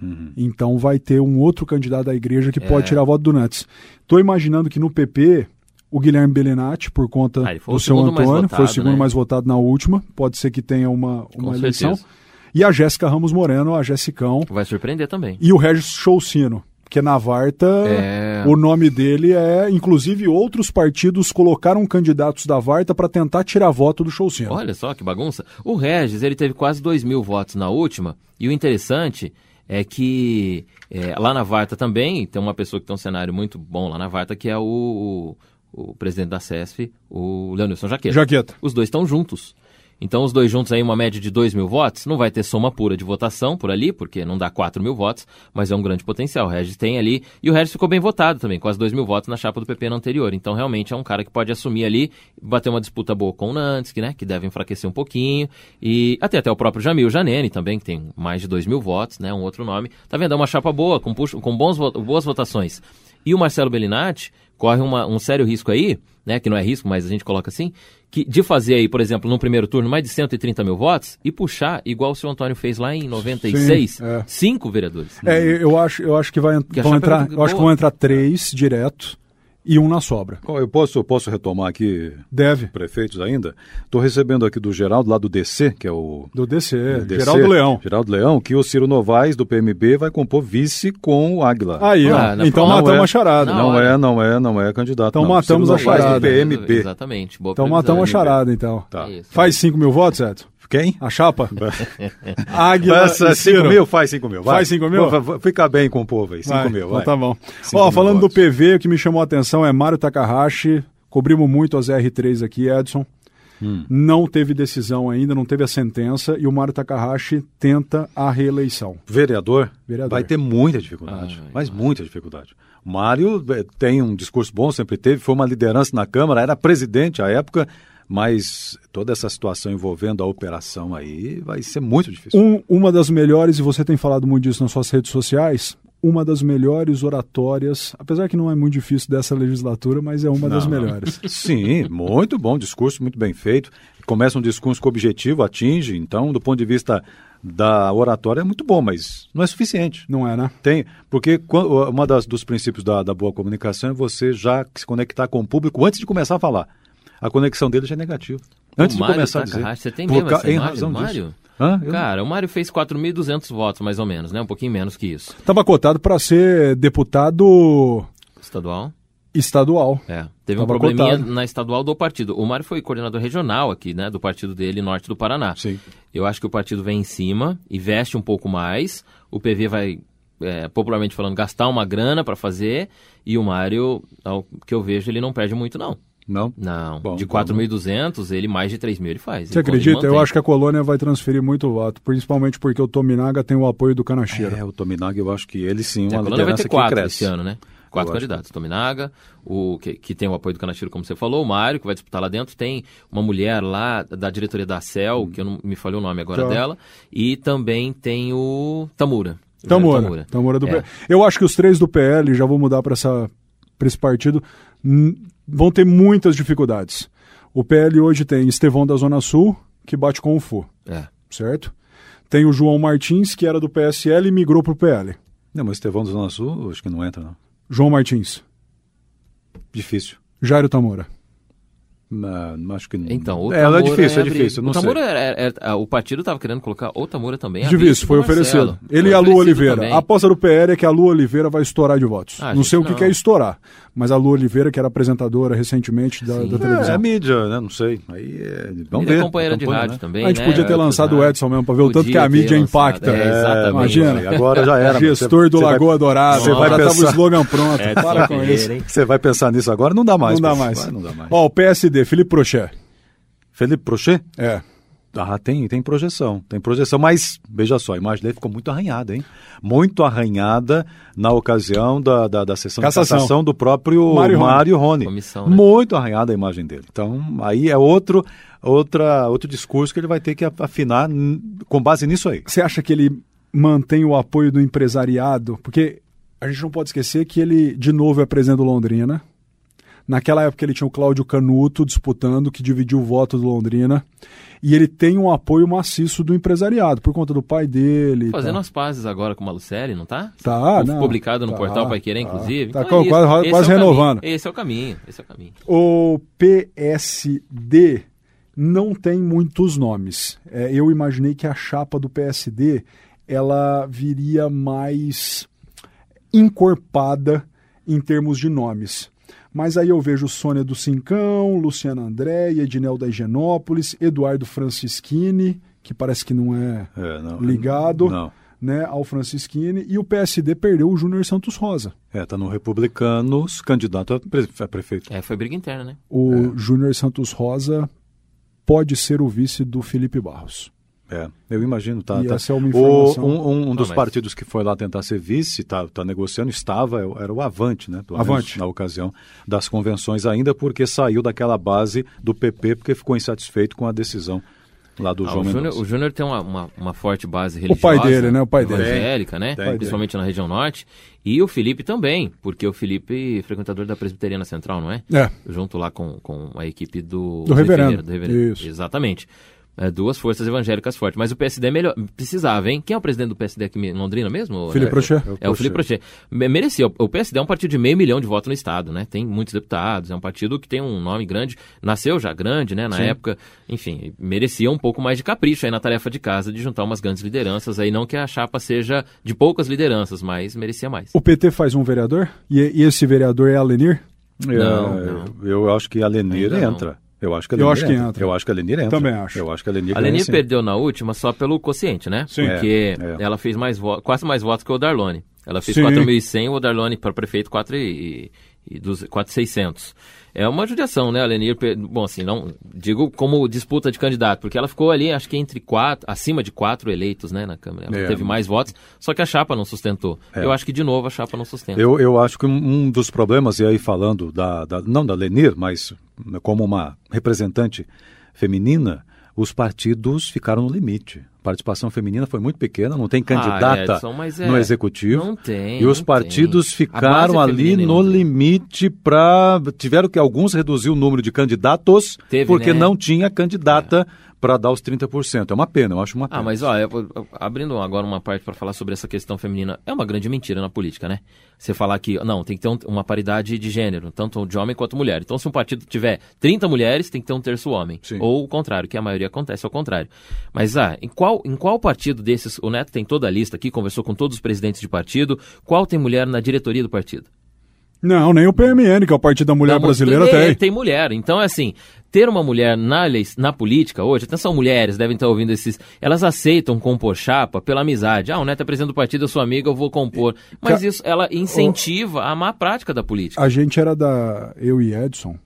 Uhum. Então vai ter um outro candidato da igreja que É. pode tirar voto do Nantes. Tô imaginando que no PP, o Guilherme Belenati, por conta Ah, do seu Antônio, foi o votado, segundo né? mais votado na última. Pode ser que tenha uma, uma Com eleição. certeza. E a Jéssica Ramos Moreno, a Jessicão. Vai surpreender também. E o Regis Choucino, que na Varta, É. o nome dele é. Inclusive, outros partidos colocaram candidatos da Varta para tentar tirar voto do Choucino. Olha só que bagunça. O Regis, ele teve quase 2 mil votos na última, e o interessante é que é, lá na Varta também tem uma pessoa que tem um cenário muito bom lá na Varta, que é o, o, o presidente da CESF, o Leonilson Jaqueta. Jaqueta. Os dois estão juntos. Então, os dois juntos aí, uma média de 2 mil votos, não vai ter soma pura de votação por ali, porque não dá 4 mil votos, mas é um grande potencial. O Regis tem ali, e o Regis ficou bem votado também, quase 2 mil votos na chapa do PP na anterior. Então, realmente, é um cara que pode assumir ali, bater uma disputa boa com o Nantes, que, né, que deve enfraquecer um pouquinho, e até, até o próprio Jamil Janene também, que tem mais de 2 mil votos, né, um outro nome. Tá vendo? É uma chapa boa, com, puxo- com bons, boas votações. E o Marcelo Bellinati corre uma- um sério risco aí, né, que não é risco, mas a gente coloca assim, que de fazer aí, por exemplo, no primeiro turno, mais de 130 mil votos e puxar, igual o seu Antônio fez lá em 96, Sim, é. cinco vereadores. É, eu acho, eu acho que vai, a vão entrar, eu acho que vão entrar três direto e um na sobra. Eu posso, posso retomar aqui Deve. prefeitos ainda? Estou recebendo aqui do Geraldo, lá do DC, que é o Do DC, DC, Geraldo Leão. Geraldo Leão, que o Ciro Novaes, do PMB, vai compor vice com o Águila. Aí, Ah, ó. Então matamos Não é. a charada. Não hora. é, não é, não é candidato. Então não. matamos Ciro a charada. do PMB. Exatamente. Boa Então previsão. matamos a charada, então. Tá. É isso. Faz 5 mil votos, Edson? Quem? A chapa? Águila Faz e 5 Ciro. mil, faz 5 mil. vai. Faz cinco mil? Vai, vai, Fica bem com o povo aí, 5 Vai, mil. então vai. tá bom. Cinco Ó, falando do votos. PV, o que me chamou a atenção é Mário Takahashi. Cobrimos muito as R3 aqui, Edson. Hum. Não teve decisão ainda, não teve a sentença. E o Mário Takahashi tenta a reeleição. Vereador, Vereador. vai ter muita dificuldade, Ai, mas muita dificuldade. O Mário eh, tem um discurso bom, sempre teve, foi uma liderança na Câmara, era presidente à época, mas toda essa situação envolvendo a operação aí vai ser muito difícil. Um- uma das melhores, e você tem falado muito disso nas suas redes sociais, uma das melhores oratórias, apesar que não é muito difícil dessa legislatura, mas é uma das Não, não. melhores. Sim, muito bom discurso, muito bem feito. Começa um discurso com objetivo, atinge, então, do ponto de vista da oratória, é muito bom, mas não é suficiente. Não é, né? Tem, porque uma das dos princípios da, da boa comunicação é você já se conectar com o público antes de começar a falar. A conexão dele já é negativa. Antes o de Mário começar a dizer. Takahashi, você tem mesmo essa em imagem razão do disso. Mário? Hã? Cara, o Mário fez 4.200 votos, mais ou menos, né? Um pouquinho menos que isso. Estava cotado para ser deputado Estadual. estadual. É, teve um Tava probleminha cotado. na estadual do partido. O Mário foi coordenador regional aqui, né, do partido dele, norte do Paraná. Sim. Eu acho que o partido vem em cima e veste um pouco mais. O PV vai, é, popularmente falando, gastar uma grana para fazer. E o Mário, ao que eu vejo, ele não perde muito, não. Não? Não, Bom, de bom, 4.200, ele mais de 3 mil ele faz. Você Ele acredita? Eu acho que a colônia vai transferir muito voto, principalmente porque o Tominaga tem o apoio do Canacheiro. É, o Tominaga, eu acho que ele sim, É, uma a colônia vai ter que quatro cresce. esse ano, né? Quatro candidatos. Tominaga, o que, que tem o apoio do Canachiro, como você falou, o Mário, que vai disputar lá dentro. Tem uma mulher lá da diretoria da CEL, que eu não me falei o nome agora Tá. dela. E também tem o Tamura. o Tamura. Tamura. Tamura do É. PL. Eu acho que os três do PL, já vou mudar para esse partido, vão ter muitas dificuldades. O PL hoje tem Estevão da Zona Sul, que bate com o Fu, É. certo? Tem o João Martins, que era do PSL e migrou pro PL. Não, mas Estevão do Zona Sul, acho que não entra, não. João Martins. Difícil. Jairo Tamora. Não, acho que não. Então, o é, ela é difícil, é difícil. Não o Tamura sei. era, era- era- o partido estava querendo colocar o Tamura também. Difícil, foi oferecido. Ele Foi e a Lu Oliveira. também. A aposta do PL é que a Lu Oliveira vai estourar de votos. Ah, não gente, sei o que não. que é estourar, mas a Lu Oliveira, que era apresentadora recentemente da, da É, televisão. é mídia, né? Não sei. Aí é, vamos ver. é companheira de rádio né? também. A gente né? podia ter lançado o. Edson mesmo, pra ver o tanto que a mídia ter impacta. lançado, É, exatamente. Imagina. Agora já era. Gestor Você- do você vai- Lagoa Dourada. Você vai já tava o pensar- slogan pronto. Edson Para com isso. hein? Você vai pensar nisso agora? Não dá mais. Não dá mais. Vai, não dá mais. Ó, o PSD, Felipe Prochet. Felipe Prochet? É. Ah, tem, tem projeção, tem projeção, mas veja só, a imagem dele ficou muito arranhada, hein? Muito arranhada na ocasião da, da, da sessão Cassação. de cassação do próprio Mário Mário, Rony. Rony. Comissão, né? Muito arranhada a imagem dele. Então, aí é outro, outra, outro discurso que ele vai ter que afinar com base nisso aí. Você acha que ele mantém o apoio do empresariado? Porque a gente não pode esquecer que ele, de novo, é presidente do Londrina. Naquela época ele tinha o Cláudio Canuto disputando, que dividiu o voto do Londrina. E ele tem um apoio maciço do empresariado, por conta do pai dele. e Fazendo tal. as pazes agora com o Malucelli, não tá? Tá, não, Publicado no tá, portal Pai Querer, tá. inclusive. Tá Então é quase- quase Esse é o caminho. renovando. Esse é o caminho. Esse é o caminho. O PSD não tem muitos nomes. É, eu imaginei que a chapa do PSD ela viria mais encorpada em termos de nomes. Mas aí eu vejo Sônia do Cincão, Luciana André, Edinel da Higienópolis, Eduardo Francischini, que parece que não é, É, não, ligado Não. né, ao Francischini, e o PSD perdeu o Júnior Santos Rosa. É, tá no Republicanos, candidato a, pre- a prefeito. É, foi briga interna, né? O Júnior Santos Rosa pode ser o vice do Felipe Barros. É, eu imagino, tá. E tá. essa é uma O- informação- um, um- um dos mas- partidos que foi lá tentar ser vice, tá, tá negociando, estava, era o Avante, né? pelo Avante. Na ocasião das convenções, ainda porque saiu daquela base do PP, porque ficou insatisfeito com a decisão lá do Ah, João o, Júnior, Mendonça. o Júnior tem uma, uma, uma forte base O religiosa. pai dele, né? O pai dele. Evangélica, né? Tem, Principalmente na região norte. E o Felipe também, porque o Felipe é frequentador da Presbiteriana Central, não é? É. Junto lá com, com a equipe do... Do reverendo. Ferreira, do reverendo. Isso. Exatamente. É, duas forças evangélicas fortes. Mas o PSD é melhor... precisava, hein? Quem é o presidente do PSD aqui em Londrina mesmo? Felipe É, Prochet. É o Felipe Prochet. Me- Merecia. O PSD é um partido de meio milhão de votos no Estado, né? Tem muitos deputados, é um partido que tem um nome grande, nasceu já grande, né? Na época, enfim, merecia um pouco mais de capricho aí na tarefa de casa de juntar umas grandes lideranças aí, não que a chapa seja de poucas lideranças, mas merecia mais. O PT faz um vereador? E, e esse vereador é a Lenir? É, Não, não. Eu acho que a Lenir Ainda não. Entra. Eu acho que a Eu Lenir acho que entra. Eu acho que a Lenir entra. Também acho. Eu acho que a Lenir A ganha, Leni sim. perdeu na última só pelo quociente, né? Sim. Porque É, é. ela fez mais votos, quase mais votos que o Darlone. Ela fez Sim. 4.100, o Darlone para prefeito 4 e, e, 4.600. É uma judiação, né, a Lenir? Bom, assim, não digo como disputa de candidato, porque ela ficou ali, acho que entre quatro, acima de quatro eleitos, né, na Câmara. Ela É. teve mais votos, só que a chapa não sustentou. É. Eu acho que, de novo, a chapa não sustenta. Eu, eu acho que um, um dos problemas, e aí falando da, da- não da Lenir, mas como uma representante feminina, os partidos ficaram no limite. Participação feminina foi muito pequena, não tem candidata Ah, Edson, é, no executivo. não tem, e os partidos tem. Ficaram é ali no limite para. Tiveram que alguns reduzir o número de candidatos, Teve, porque né? não tinha candidata para dar os 30%. É uma pena, eu acho uma pena. Ah, mas olha, abrindo agora uma parte para falar sobre essa questão feminina, é uma grande mentira na política, né? Você falar que, não, tem que ter um- uma paridade de gênero, tanto de homem quanto mulher. Então, se um partido tiver 30 mulheres, tem que ter um terço homem. Sim. Ou o contrário, que a maioria acontece ao contrário. Mas, ah, em qual, em qual partido desses, o Neto tem toda a lista aqui, conversou com todos os presidentes de partido, qual tem mulher na diretoria do partido? Não, nem o PMN, que é o Partido da Mulher Da Brasileira, tem. tem. Tem mulher. Então, é assim, ter uma mulher na, na política hoje, atenção, mulheres devem estar ouvindo esses. Elas aceitam compor chapa pela amizade. Ah, o Neto é presidente do partido, eu sou amiga, eu vou compor. Mas Ca- isso, ela incentiva a má prática da política. A gente era da. Eu e Edson.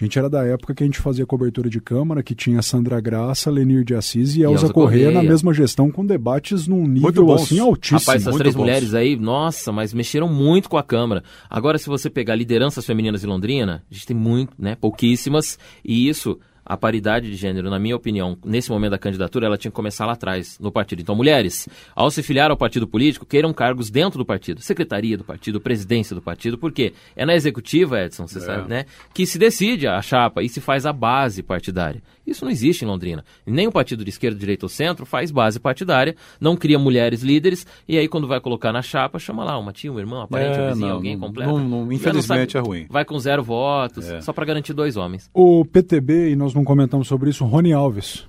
A gente era da época que a gente fazia cobertura de Câmara, que tinha Sandra Graça, Lenir de Assis e Elza Elza Corrêa na Correia. mesma gestão, com debates num nível assim altíssimo. Rapaz, essas muito três bons. mulheres aí, nossa, mas mexeram muito com a Câmara. Agora, se você pegar lideranças femininas de Londrina, a gente tem muito, né, pouquíssimas, e isso, a paridade de gênero, na minha opinião, nesse momento da candidatura, ela tinha que começar lá atrás, no partido. Então, mulheres, ao se filiar ao partido político, queiram cargos dentro do partido, secretaria do partido, presidência do partido, porque é na executiva, Edson, você é. sabe, né, que se decide a chapa e se faz a base partidária. Isso não existe em Londrina. Nem o partido de esquerda, direita ou centro faz base partidária, não cria mulheres líderes, e aí quando vai colocar na chapa, chama lá uma tia, um irmão, um parente, é, um vizinho, não, alguém completo. infelizmente é ruim. Vai com zero votos, é. só para garantir dois homens. O PTB, e nós não comentamos sobre isso, Rony Alves.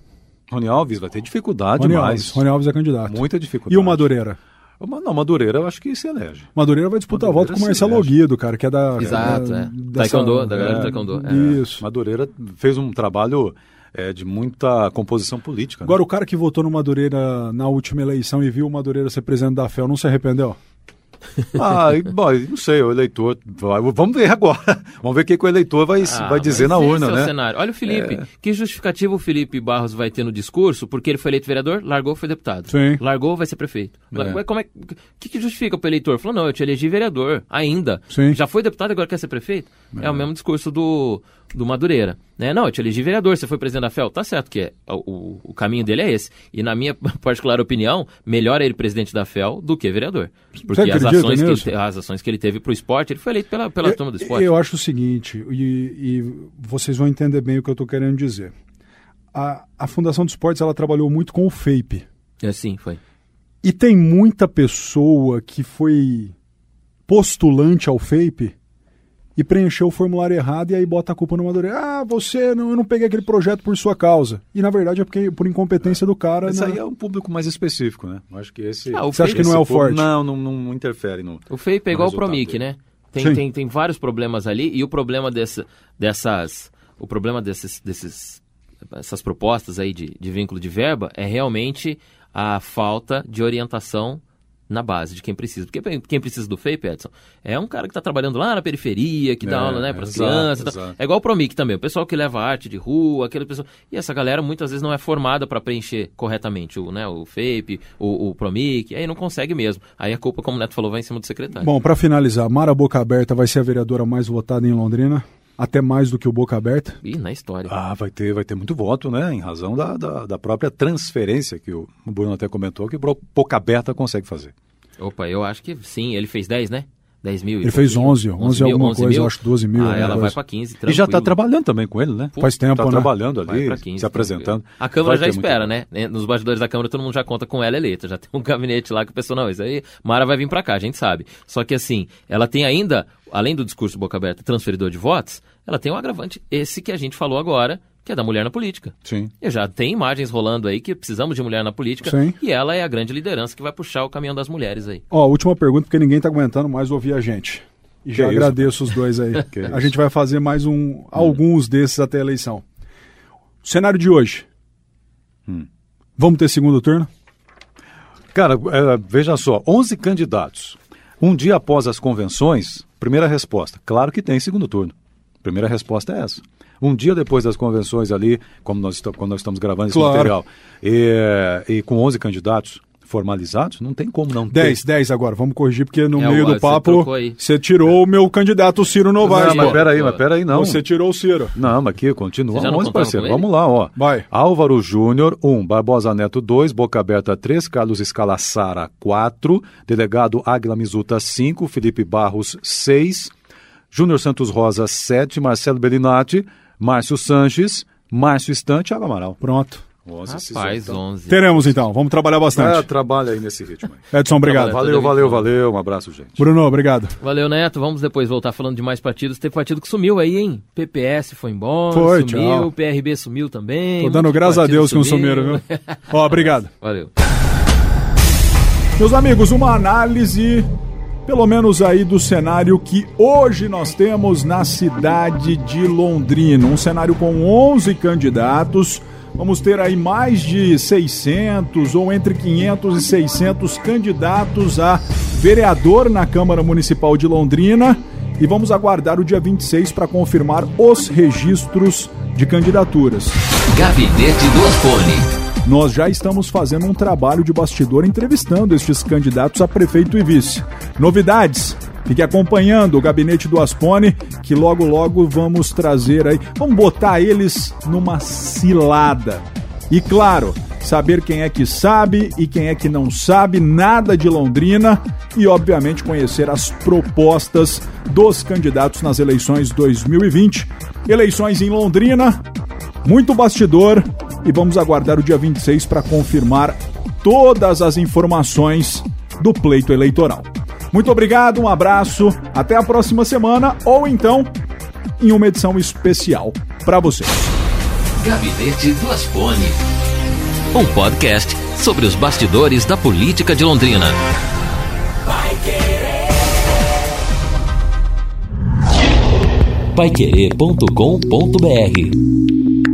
Rony Alves vai ter dificuldade Rony. Alves, Rony Alves é candidato. Muita dificuldade. E o Madureira? Não, Madureira eu acho que se elege. Madureira vai disputar Madureira a volta com o Marcelo Guido, cara, que é da. Exato, é. Dessa, Taekwondo, da galera é, do Taekwondo. É. Isso. Madureira fez um trabalho é, de muita composição política. Né? Agora, o cara que votou no Madureira na última eleição e viu o Madureira ser presidente da FEL, não se arrependeu? Ah, bom, não sei, o eleitor. Vamos ver agora. Vamos ver o que, que o eleitor vai, ah, vai dizer na urna, é né? cenário. Olha o Felipe. É... Que justificativo o Felipe Barros vai ter no discurso? Porque ele foi eleito vereador, largou, foi deputado. Sim. Largou, vai ser prefeito. É. Como é que, que justifica o eleitor? Falou, não, eu te elegi vereador ainda. Sim. Já foi deputado, agora quer ser prefeito? É, é o mesmo discurso do, do Madureira. Né? Não, eu te elegi vereador, você foi presidente da FEL. Tá certo que é, o, o, caminho dele é esse. E na minha particular opinião, melhor é ele presidente da FEL do que vereador. Porque as ações, que ele, as ações que ele teve para o esporte, ele foi eleito pela, pela eu, turma do esporte. Eu acho o seguinte, e, e vocês vão entender bem o que eu estou querendo dizer. A, a Fundação de Esportes ela trabalhou muito com o FAPE. É, sim, foi. E tem muita pessoa que foi postulante ao FAPE e preencheu o formulário errado e aí bota a culpa no Madureira. Ah, você não, eu não peguei aquele projeto por sua causa. E na verdade é porque por incompetência é. do cara. Isso aí é um público mais específico, né? Eu acho que esse. Ah, você acha que não é o forte? Não, não, não interfere no. O FEI pegou o Promic, né? Tem, tem, tem vários problemas ali e o problema desse, dessas. O problema desses, desses essas propostas aí de, de vínculo de verba é realmente a falta de orientação na base de quem precisa. Porque quem precisa do FEI, Edson, é um cara que está trabalhando lá na periferia, que dá é, aula né, para as crianças. Tá. É igual o Promic também, o pessoal que leva arte de rua, aquele pessoal. E essa galera muitas vezes não é formada para preencher corretamente o, né, o FEIP, o, o Promic, aí não consegue mesmo. Aí a culpa, como o Neto falou, vai em cima do secretário. Bom, para finalizar, Mara Boca Aberta vai ser a vereadora mais votada em Londrina? Até mais do que o Boca Aberta? Ih, na história. Ah, vai ter, vai ter muito voto, né? Em razão da, da, da própria transferência que o Bruno até comentou, que o Boca Aberta consegue fazer. Opa, eu acho que sim. Ele fez 10, né? 10 mil. Ele fez 11, 11, 11 mil, alguma 11 coisa, mil? eu acho 12 mil. Ah, ela vai para 15, tranquilo. E já está trabalhando também com ele, né? Faz tempo, tá né? trabalhando ali, 15, se apresentando. A Câmara vai já espera, né? Nos bastidores da Câmara todo mundo já conta com ela eleita. Já tem um gabinete lá que o pessoal, não, isso aí, Mara vai vir para cá, a gente sabe. Só que assim, ela tem ainda, além do discurso boca aberta, transferidor de votos, ela tem um agravante, esse que a gente falou agora, que é da mulher na política. Sim. E já tem imagens rolando aí que precisamos de mulher na política Sim. e ela é a grande liderança que vai puxar o caminhão das mulheres aí. Ó, última pergunta, porque ninguém está aguentando mais ouvir a gente. E que já agradeço os dois aí. a gente vai fazer mais um, alguns desses até a eleição. O cenário de hoje. Hum. Vamos ter segundo turno? Cara, é, veja só, 11 candidatos. Um dia após as convenções, primeira resposta, claro que tem segundo turno. Primeira resposta é essa um dia depois das convenções ali, como nós, quando nós estamos gravando esse claro. material, e, e com 11 candidatos formalizados, não tem como não ter. 10, 10 agora, vamos corrigir, porque no é, meio do papo você tirou o meu candidato Ciro Novaes. Não, mas peraí, mas peraí, não. Você tirou o Ciro. Não, mas aqui continua 11, parceiro. Vamos lá, ó. Vai. Álvaro Júnior, 1. Um, Barbosa Neto, 2. Boca Aberta, 3. Carlos Escalassara, 4. Delegado Águila Mizuta, 5. Felipe Barros, 6. Júnior Santos Rosa, 7. Marcelo Bellinati, Márcio Sanches, Márcio Estante e Água Amaral. Pronto. 11, Rapaz, 11. Teremos então, vamos trabalhar bastante. É, trabalha aí nesse ritmo. Aí. Edson, obrigado. Valeu, valeu, valeu. Um abraço, gente. Bruno, obrigado. Valeu, Neto. Vamos depois voltar falando de mais partidos. Tem partido que sumiu aí, hein? PPS foi embora, foi, sumiu, tchau. PRB sumiu também. Tô dando graças a Deus que não sumiram, viu? Ó, obrigado. Valeu. Meus amigos, uma análise pelo menos aí do cenário que hoje nós temos na cidade de Londrina. Um cenário com 11 candidatos. Vamos ter aí mais de 600 ou entre 500 e 600 candidatos a vereador na Câmara Municipal de Londrina. E vamos aguardar o dia 26 para confirmar os registros de candidaturas. Gabinete do Afone nós já estamos fazendo um trabalho de bastidor entrevistando estes candidatos a prefeito e vice. Novidades Fique acompanhando o gabinete do Aspone, que logo logo vamos trazer aí, vamos botar eles numa cilada. E claro, saber quem é que sabe e quem é que não sabe nada de Londrina e, obviamente, conhecer as propostas dos candidatos nas eleições 2020. Eleições em Londrina, muito bastidor e vamos aguardar o dia 26 para confirmar todas as informações do pleito eleitoral. Muito obrigado, um abraço, até a próxima semana ou então em uma edição especial para vocês. Gabinete do Asfone. Um podcast sobre os bastidores da política de Londrina. Paiquerê.com.br